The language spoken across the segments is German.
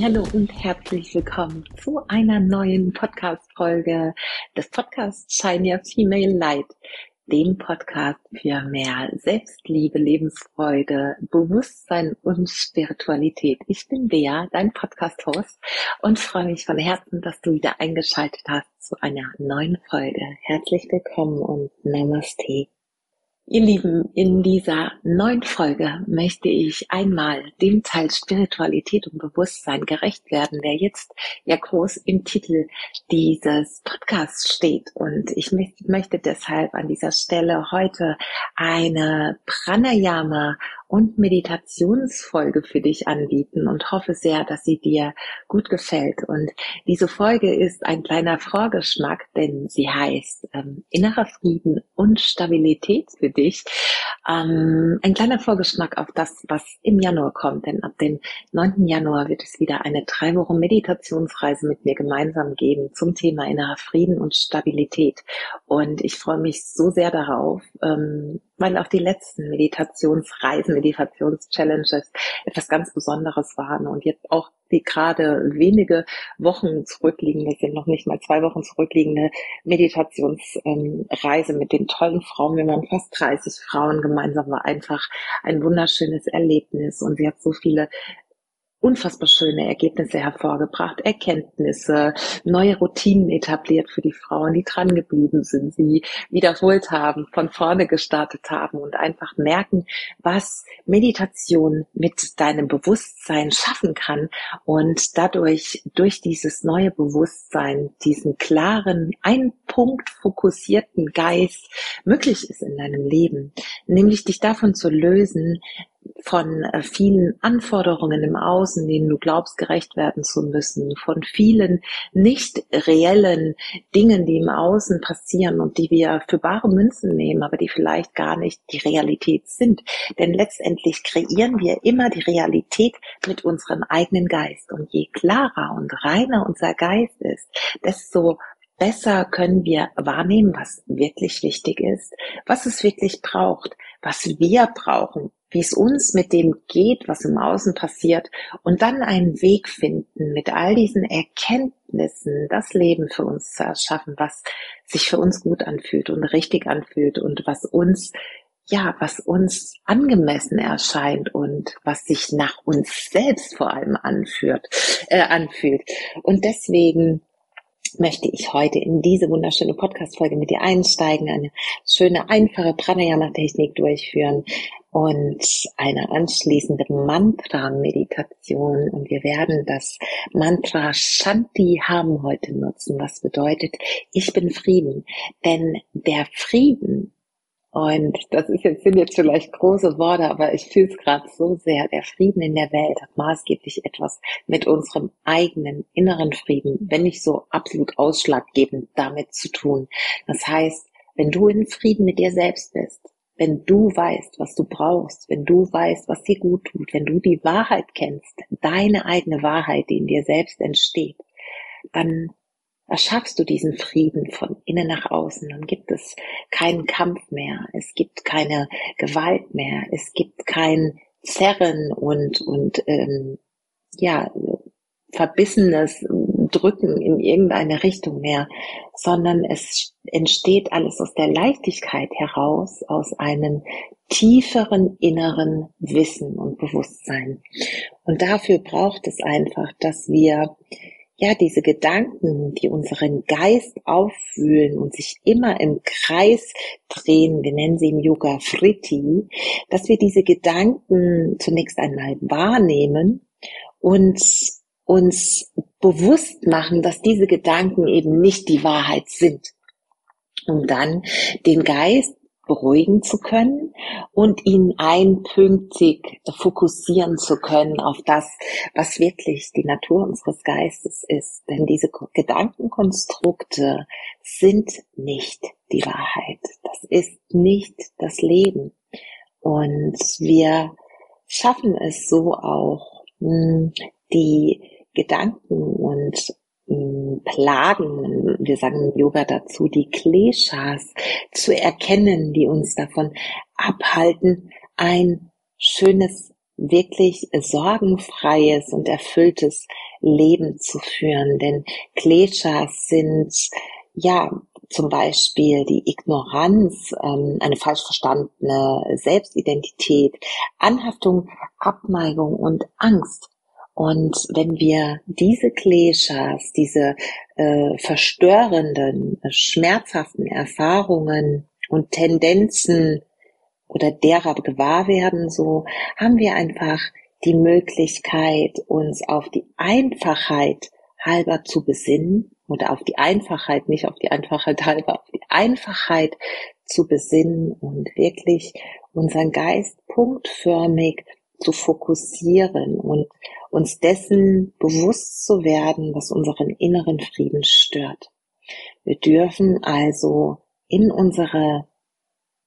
Hallo und herzlich willkommen zu einer neuen Podcast-Folge des Podcasts Shine Your Female Light, dem Podcast für mehr Selbstliebe, Lebensfreude, Bewusstsein und Spiritualität. Ich bin Bea, dein Podcast-Host und freue mich von Herzen, dass du wieder eingeschaltet hast zu einer neuen Folge. Herzlich willkommen und Namaste. Ihr Lieben, in dieser neuen Folge möchte ich einmal dem Teil Spiritualität und Bewusstsein gerecht werden, der jetzt ja groß im Titel dieses Podcasts steht. Und ich möchte deshalb an dieser Stelle heute eine Pranayama und Meditationsfolge für dich anbieten und hoffe sehr, dass sie dir gut gefällt. Und diese Folge ist ein kleiner Vorgeschmack, denn sie heißt ähm, innerer Frieden und Stabilität für dich. Ähm, ein kleiner Vorgeschmack auf das, was im Januar kommt, denn ab dem 9. Januar wird es wieder eine drei Wochen Meditationsreise mit mir gemeinsam geben zum Thema innerer Frieden und Stabilität. Und ich freue mich so sehr darauf, ähm, weil auch die letzten Meditationsreisen, Meditationschallenges etwas ganz Besonderes waren und jetzt auch die gerade wenige Wochen zurückliegende, sind noch nicht mal zwei Wochen zurückliegende Meditationsreise mit den tollen Frauen. Wir waren fast 30 Frauen gemeinsam, war einfach ein wunderschönes Erlebnis und sie hat so viele unfassbar schöne Ergebnisse hervorgebracht, Erkenntnisse, neue Routinen etabliert für die Frauen, die dran geblieben sind, sie wiederholt haben, von vorne gestartet haben und einfach merken, was Meditation mit deinem Bewusstsein schaffen kann und dadurch durch dieses neue Bewusstsein, diesen klaren, ein Punkt fokussierten Geist möglich ist in deinem Leben, nämlich dich davon zu lösen, von äh, vielen Anforderungen im Außen, denen du glaubst, gerecht werden zu müssen, von vielen nicht reellen Dingen, die im Außen passieren und die wir für bare Münzen nehmen, aber die vielleicht gar nicht die Realität sind. Denn letztendlich kreieren wir immer die Realität mit unserem eigenen Geist. Und je klarer und reiner unser Geist ist, desto besser können wir wahrnehmen, was wirklich wichtig ist, was es wirklich braucht, was wir brauchen, wie es uns mit dem geht, was im Außen passiert und dann einen Weg finden, mit all diesen Erkenntnissen das Leben für uns zu erschaffen, was sich für uns gut anfühlt und richtig anfühlt und was uns ja, was uns angemessen erscheint und was sich nach uns selbst vor allem anführt, äh, anfühlt. Und deswegen möchte ich heute in diese wunderschöne Podcast-Folge mit dir einsteigen, eine schöne, einfache Pranayama-Technik durchführen und eine anschließende Mantra-Meditation. Und wir werden das Mantra Shanti haben heute nutzen, was bedeutet, ich bin Frieden. Denn der Frieden und das ist jetzt, sind jetzt vielleicht große Worte, aber ich fühle es gerade so sehr. Der Frieden in der Welt hat maßgeblich etwas mit unserem eigenen inneren Frieden, wenn nicht so absolut ausschlaggebend damit zu tun. Das heißt, wenn du in Frieden mit dir selbst bist, wenn du weißt, was du brauchst, wenn du weißt, was dir gut tut, wenn du die Wahrheit kennst, deine eigene Wahrheit, die in dir selbst entsteht, dann erschaffst du diesen Frieden von innen nach außen. Dann gibt es keinen Kampf mehr, es gibt keine Gewalt mehr, es gibt kein Zerren und und ähm, ja verbissenes Drücken in irgendeine Richtung mehr, sondern es entsteht alles aus der Leichtigkeit heraus, aus einem tieferen inneren Wissen und Bewusstsein. Und dafür braucht es einfach, dass wir ja, diese Gedanken, die unseren Geist auffühlen und sich immer im Kreis drehen, wir nennen sie im Yoga Fritti, dass wir diese Gedanken zunächst einmal wahrnehmen und uns bewusst machen, dass diese Gedanken eben nicht die Wahrheit sind. Um dann den Geist beruhigen zu können und ihn einpünktig fokussieren zu können auf das, was wirklich die Natur unseres Geistes ist. Denn diese Gedankenkonstrukte sind nicht die Wahrheit. Das ist nicht das Leben. Und wir schaffen es so auch, hm, die Gedanken und Plagen, wir sagen Yoga dazu, die Kleshas zu erkennen, die uns davon abhalten, ein schönes wirklich sorgenfreies und erfülltes Leben zu führen. Denn Kleshas sind ja zum Beispiel die Ignoranz, ähm, eine falsch verstandene Selbstidentität, Anhaftung, Abneigung und Angst. Und wenn wir diese Kleshas, diese äh, verstörenden, schmerzhaften Erfahrungen und Tendenzen oder derer gewahr werden, so haben wir einfach die Möglichkeit, uns auf die Einfachheit halber zu besinnen oder auf die Einfachheit, nicht auf die Einfachheit halber, auf die Einfachheit zu besinnen und wirklich unseren Geist punktförmig zu fokussieren und uns dessen bewusst zu werden, was unseren inneren Frieden stört. Wir dürfen also in unsere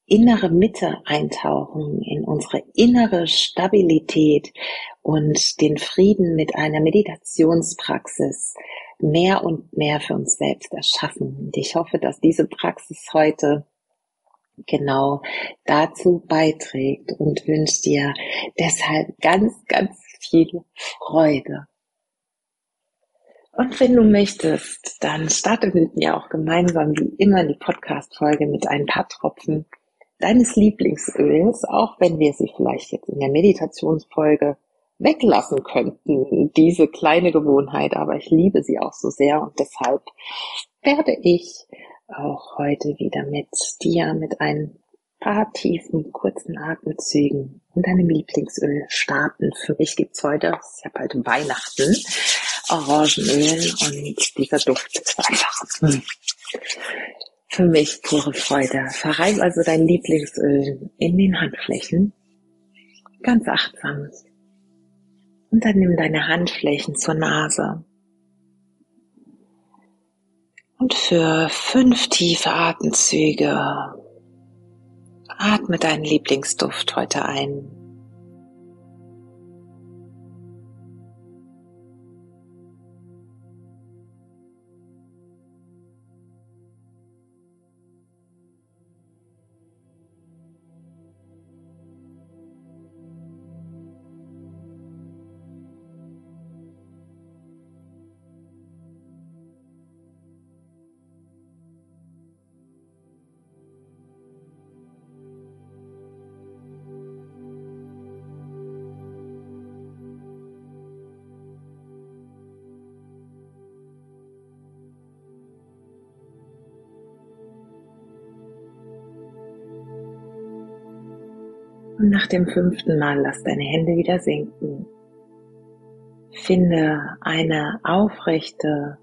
innere Mitte eintauchen, in unsere innere Stabilität und den Frieden mit einer Meditationspraxis mehr und mehr für uns selbst erschaffen. Und ich hoffe, dass diese Praxis heute genau dazu beiträgt und wünsche dir deshalb ganz, ganz viel Freude. Und wenn du möchtest, dann starte mit mir auch gemeinsam wie immer die Podcast-Folge mit ein paar Tropfen deines Lieblingsöls, auch wenn wir sie vielleicht jetzt in der Meditationsfolge weglassen könnten, diese kleine Gewohnheit, aber ich liebe sie auch so sehr und deshalb werde ich auch heute wieder mit dir mit ein paar tiefen, kurzen Atemzügen und deinem Lieblingsöl starten. Für mich gibt's heute, es ist ja bald Weihnachten, Orangenöl und dieser Duft ist einfach hm, für mich pure Freude. Verreib also dein Lieblingsöl in den Handflächen, ganz achtsam. Und dann nimm deine Handflächen zur Nase. Und für fünf tiefe Atemzüge atme deinen Lieblingsduft heute ein. Und nach dem fünften Mal lass deine Hände wieder sinken. Finde eine aufrechte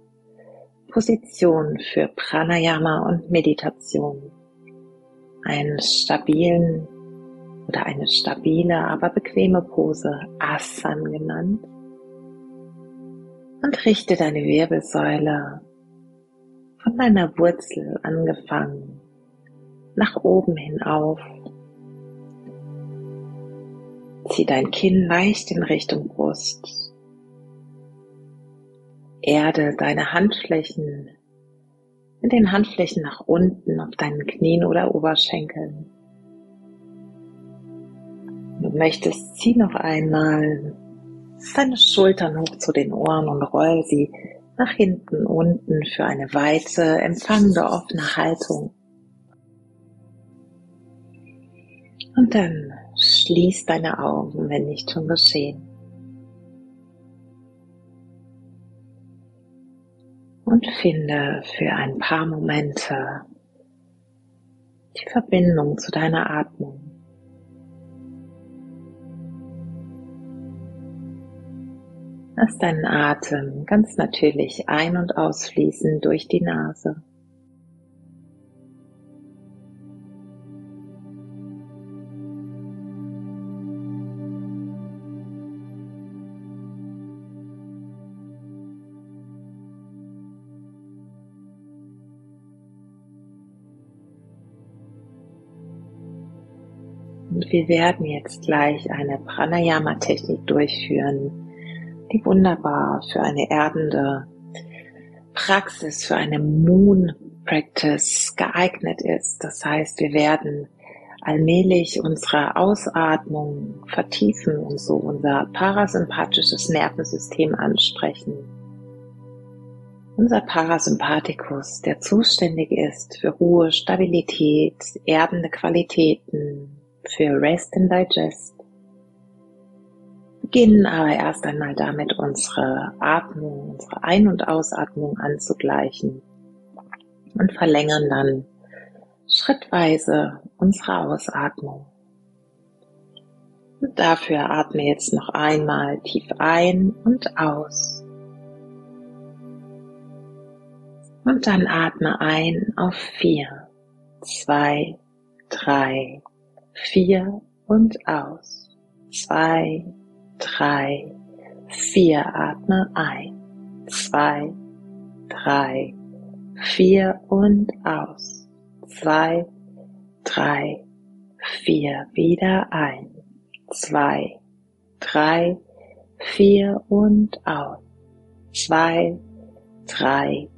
Position für Pranayama und Meditation. Einen stabilen oder eine stabile, aber bequeme Pose, Asan genannt. Und richte deine Wirbelsäule von deiner Wurzel angefangen nach oben hin auf Zieh dein Kinn leicht in Richtung Brust. Erde deine Handflächen mit den Handflächen nach unten auf deinen Knien oder Oberschenkeln. Du möchtest, zieh noch einmal deine Schultern hoch zu den Ohren und roll sie nach hinten unten für eine weite, empfangende, offene Haltung. Und dann Schließ deine Augen, wenn nicht schon geschehen. Und finde für ein paar Momente die Verbindung zu deiner Atmung. Lass deinen Atem ganz natürlich ein- und ausfließen durch die Nase. Und wir werden jetzt gleich eine Pranayama-Technik durchführen, die wunderbar für eine erdende Praxis, für eine Moon Practice geeignet ist. Das heißt, wir werden allmählich unsere Ausatmung vertiefen und so unser parasympathisches Nervensystem ansprechen. Unser Parasympathikus, der zuständig ist für Ruhe, Stabilität, erdende Qualitäten, für Rest and Digest. Beginnen aber erst einmal damit, unsere Atmung, unsere Ein- und Ausatmung anzugleichen und verlängern dann schrittweise unsere Ausatmung. Und dafür atme jetzt noch einmal tief ein und aus. Und dann atme ein auf vier, zwei, drei, vier und aus. Zwei, drei, vier. Atme ein, zwei, drei, vier und aus. Zwei, drei, vier. Wieder ein, zwei, drei, vier und aus. Zwei, drei,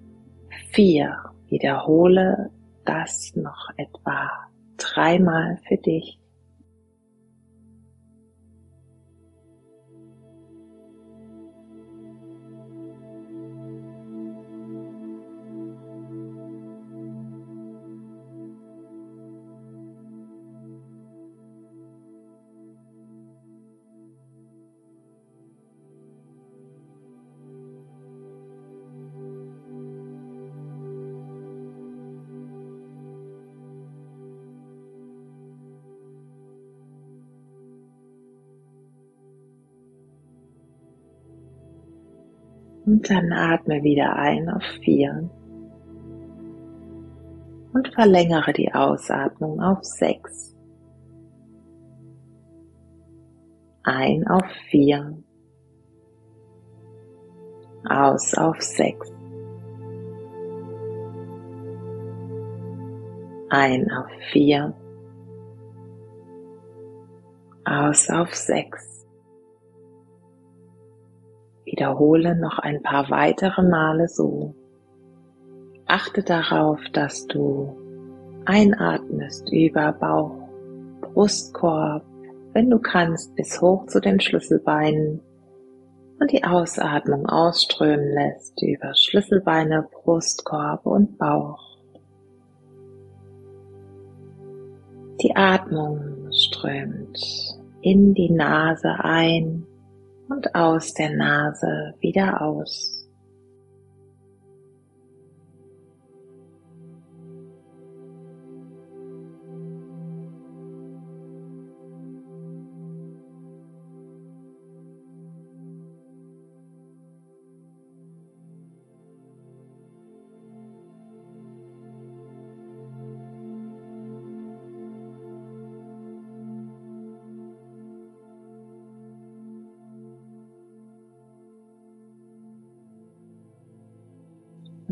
vier. Wiederhole das noch etwa dreimal für dich. Und dann atme wieder ein auf vier. Und verlängere die Ausatmung auf sechs. Ein auf vier. Aus auf sechs. Ein auf vier. Aus auf sechs. Wiederhole noch ein paar weitere Male so. Achte darauf, dass du einatmest über Bauch, Brustkorb, wenn du kannst, bis hoch zu den Schlüsselbeinen und die Ausatmung ausströmen lässt über Schlüsselbeine, Brustkorb und Bauch. Die Atmung strömt in die Nase ein und aus der Nase wieder aus.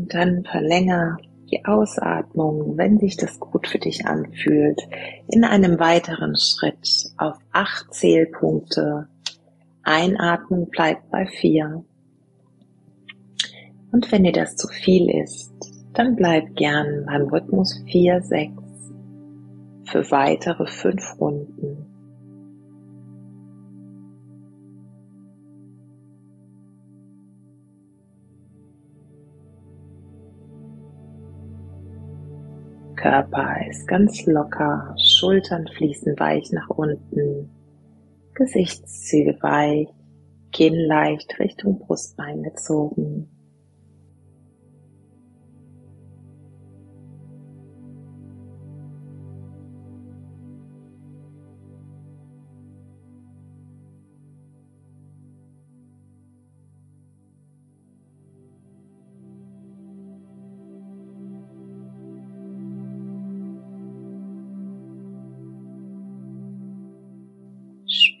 Und dann verlänger die Ausatmung, wenn sich das gut für dich anfühlt, in einem weiteren Schritt auf acht Zählpunkte. Einatmen bleibt bei vier. Und wenn dir das zu viel ist, dann bleib gern beim Rhythmus 4, 6 für weitere fünf Runden. Körper ist ganz locker, Schultern fließen weich nach unten, Gesichtszüge weich, Kinn leicht Richtung Brustbein gezogen.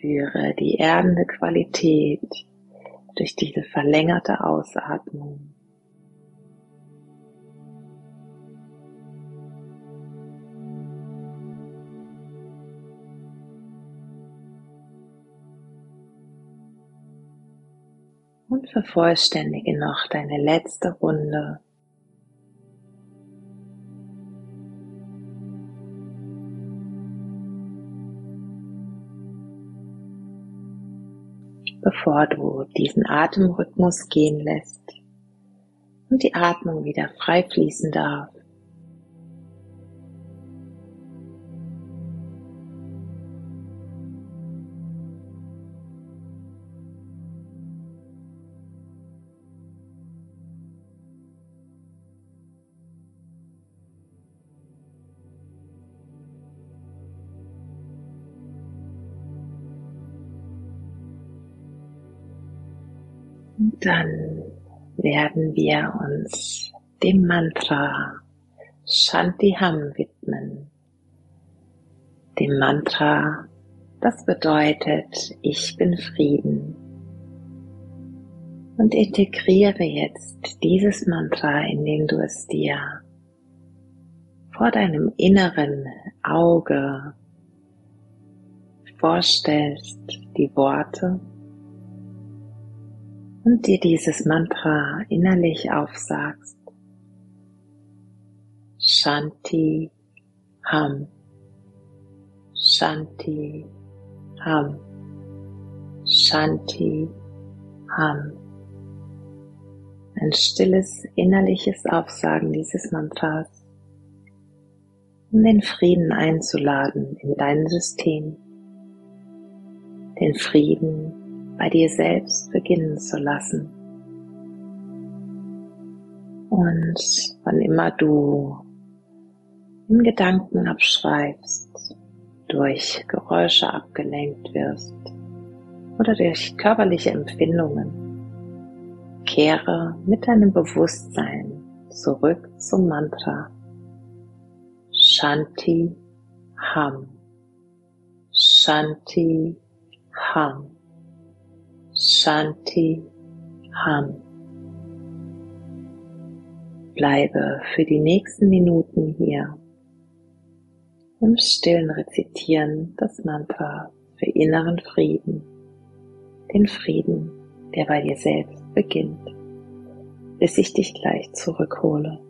Spüre die erdende Qualität durch diese verlängerte Ausatmung. Und vervollständige noch deine letzte Runde bevor du diesen Atemrhythmus gehen lässt und die Atmung wieder frei fließen darf. Dann werden wir uns dem Mantra Shantiham widmen. Dem Mantra, das bedeutet, ich bin Frieden. Und integriere jetzt dieses Mantra, indem du es dir vor deinem inneren Auge vorstellst, die Worte und dir dieses Mantra innerlich aufsagst. Shanti Ham. Shanti Ham. Shanti Ham. Ein stilles innerliches Aufsagen dieses Mantras, um den Frieden einzuladen in dein System, den Frieden bei dir selbst beginnen zu lassen. Und wann immer du in Gedanken abschreibst, durch Geräusche abgelenkt wirst oder durch körperliche Empfindungen, kehre mit deinem Bewusstsein zurück zum Mantra Shanti Ham. Shanti Ham. Shanti Ham. Bleibe für die nächsten Minuten hier im stillen Rezitieren des Mantra für inneren Frieden, den Frieden, der bei dir selbst beginnt, bis ich dich gleich zurückhole.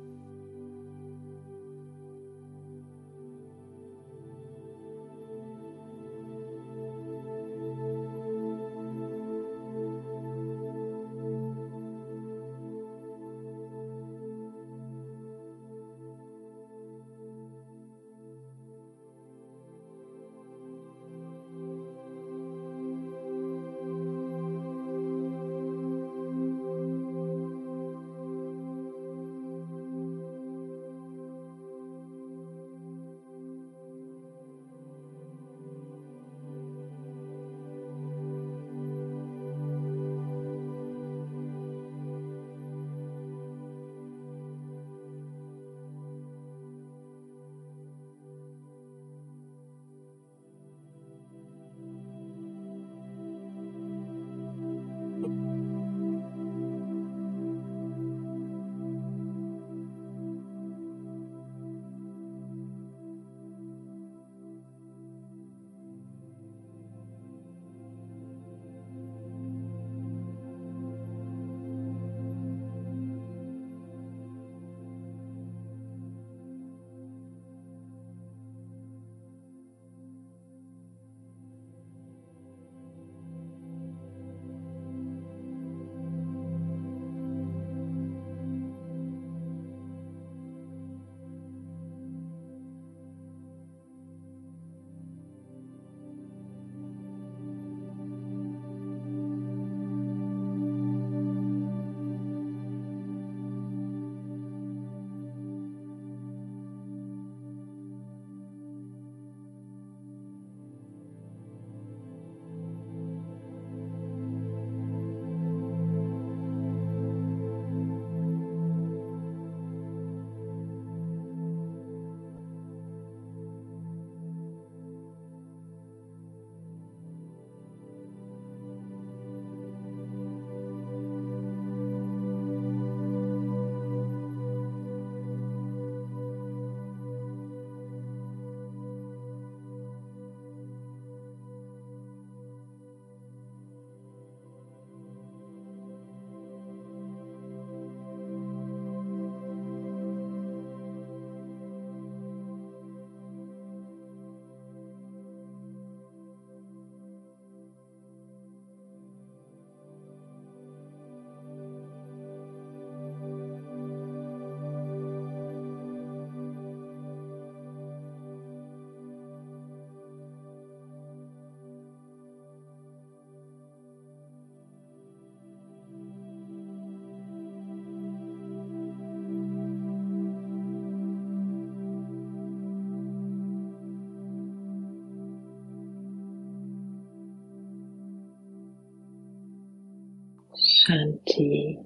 Shanti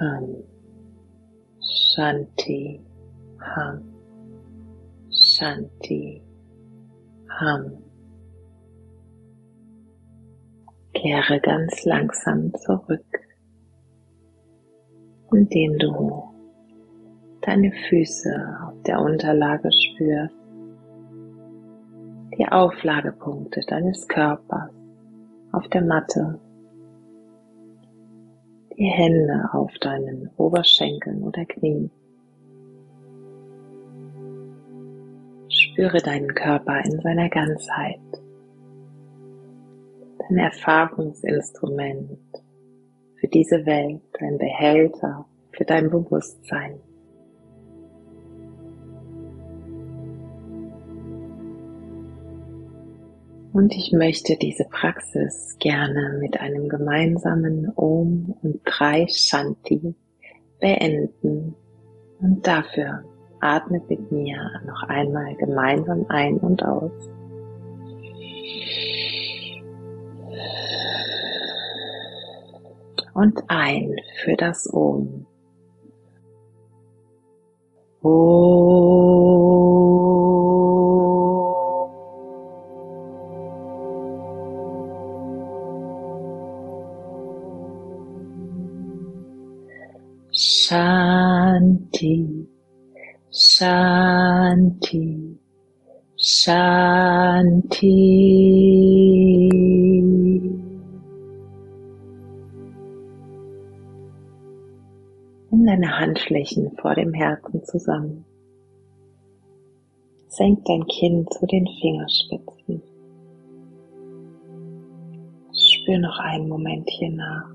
Ham. Shanti Ham. Shanti Ham. Kehre ganz langsam zurück, indem du deine Füße auf der Unterlage spürst, die Auflagepunkte deines Körpers auf der Matte, die Hände auf deinen Oberschenkeln oder Knien. Spüre deinen Körper in seiner Ganzheit, dein Erfahrungsinstrument für diese Welt, ein Behälter für dein Bewusstsein. Und ich möchte diese Praxis gerne mit einem gemeinsamen Om und drei Shanti beenden. Und dafür atmet mit mir noch einmal gemeinsam ein und aus. Und ein für das Om. Shanti. Shanti, Shanti. Nimm deine Handflächen vor dem Herzen zusammen. Senk dein Kinn zu den Fingerspitzen. Spür noch einen Moment hier nach.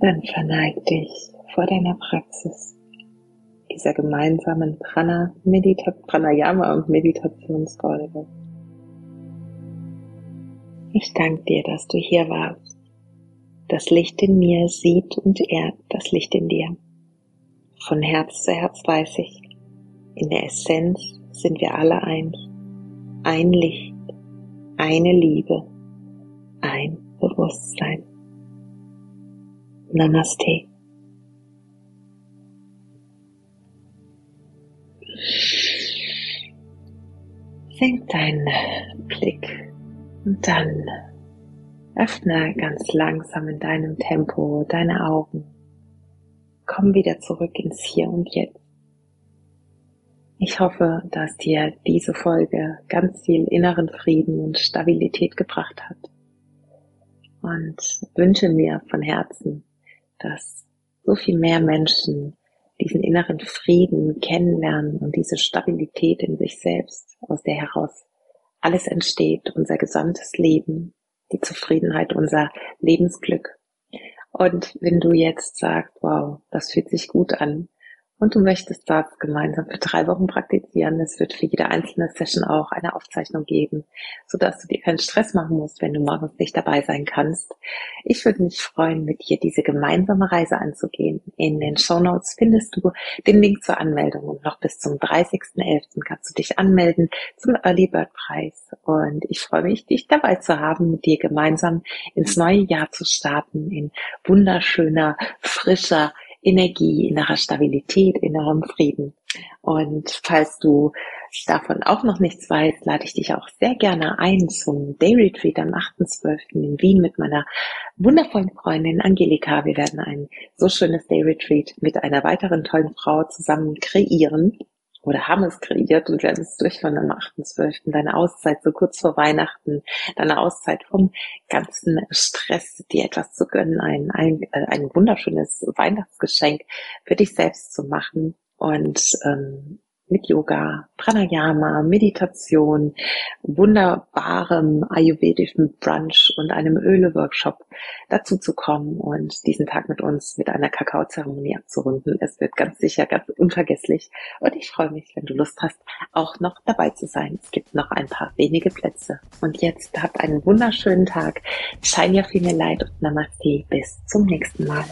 Dann verneig dich vor deiner Praxis dieser gemeinsamen Prana Medita Pranayama und Meditationsfolge. Ich danke dir, dass du hier warst. Das Licht in mir sieht und ehrt das Licht in dir. Von Herz zu Herz weiß ich, in der Essenz sind wir alle eins. Ein Licht, eine Liebe, ein Bewusstsein. Namaste. Senk deinen Blick und dann öffne ganz langsam in deinem Tempo deine Augen. Komm wieder zurück ins Hier und Jetzt. Ich hoffe, dass dir diese Folge ganz viel inneren Frieden und Stabilität gebracht hat und wünsche mir von Herzen, dass so viel mehr Menschen diesen inneren Frieden kennenlernen und diese Stabilität in sich selbst, aus der heraus alles entsteht, unser gesamtes Leben, die Zufriedenheit, unser Lebensglück. Und wenn du jetzt sagst, wow, das fühlt sich gut an, und du möchtest das gemeinsam für drei Wochen praktizieren. Es wird für jede einzelne Session auch eine Aufzeichnung geben, sodass du dir keinen Stress machen musst, wenn du morgens nicht dabei sein kannst. Ich würde mich freuen, mit dir diese gemeinsame Reise anzugehen. In den Show Notes findest du den Link zur Anmeldung und noch bis zum 30.11. kannst du dich anmelden zum Early Bird Preis. Und ich freue mich, dich dabei zu haben, mit dir gemeinsam ins neue Jahr zu starten, in wunderschöner, frischer, Energie, innerer Stabilität, innerem Frieden. Und falls du davon auch noch nichts weißt, lade ich dich auch sehr gerne ein zum Day Retreat am 8.12. in Wien mit meiner wundervollen Freundin Angelika. Wir werden ein so schönes Day Retreat mit einer weiteren tollen Frau zusammen kreieren oder haben es kreiert und werden es durchführen am 8.12. Deine Auszeit so kurz vor Weihnachten, deine Auszeit vom ganzen Stress, dir etwas zu gönnen, ein, ein, äh, ein wunderschönes Weihnachtsgeschenk für dich selbst zu machen und ähm, mit Yoga, Pranayama, Meditation, wunderbarem ayurvedischen Brunch und einem Öle-Workshop dazu zu kommen und diesen Tag mit uns mit einer Kakaozeremonie abzurunden. Es wird ganz sicher ganz unvergesslich und ich freue mich, wenn du Lust hast, auch noch dabei zu sein. Es gibt noch ein paar wenige Plätze. Und jetzt habt einen wunderschönen Tag. Shine your female light und Namaste. Bis zum nächsten Mal.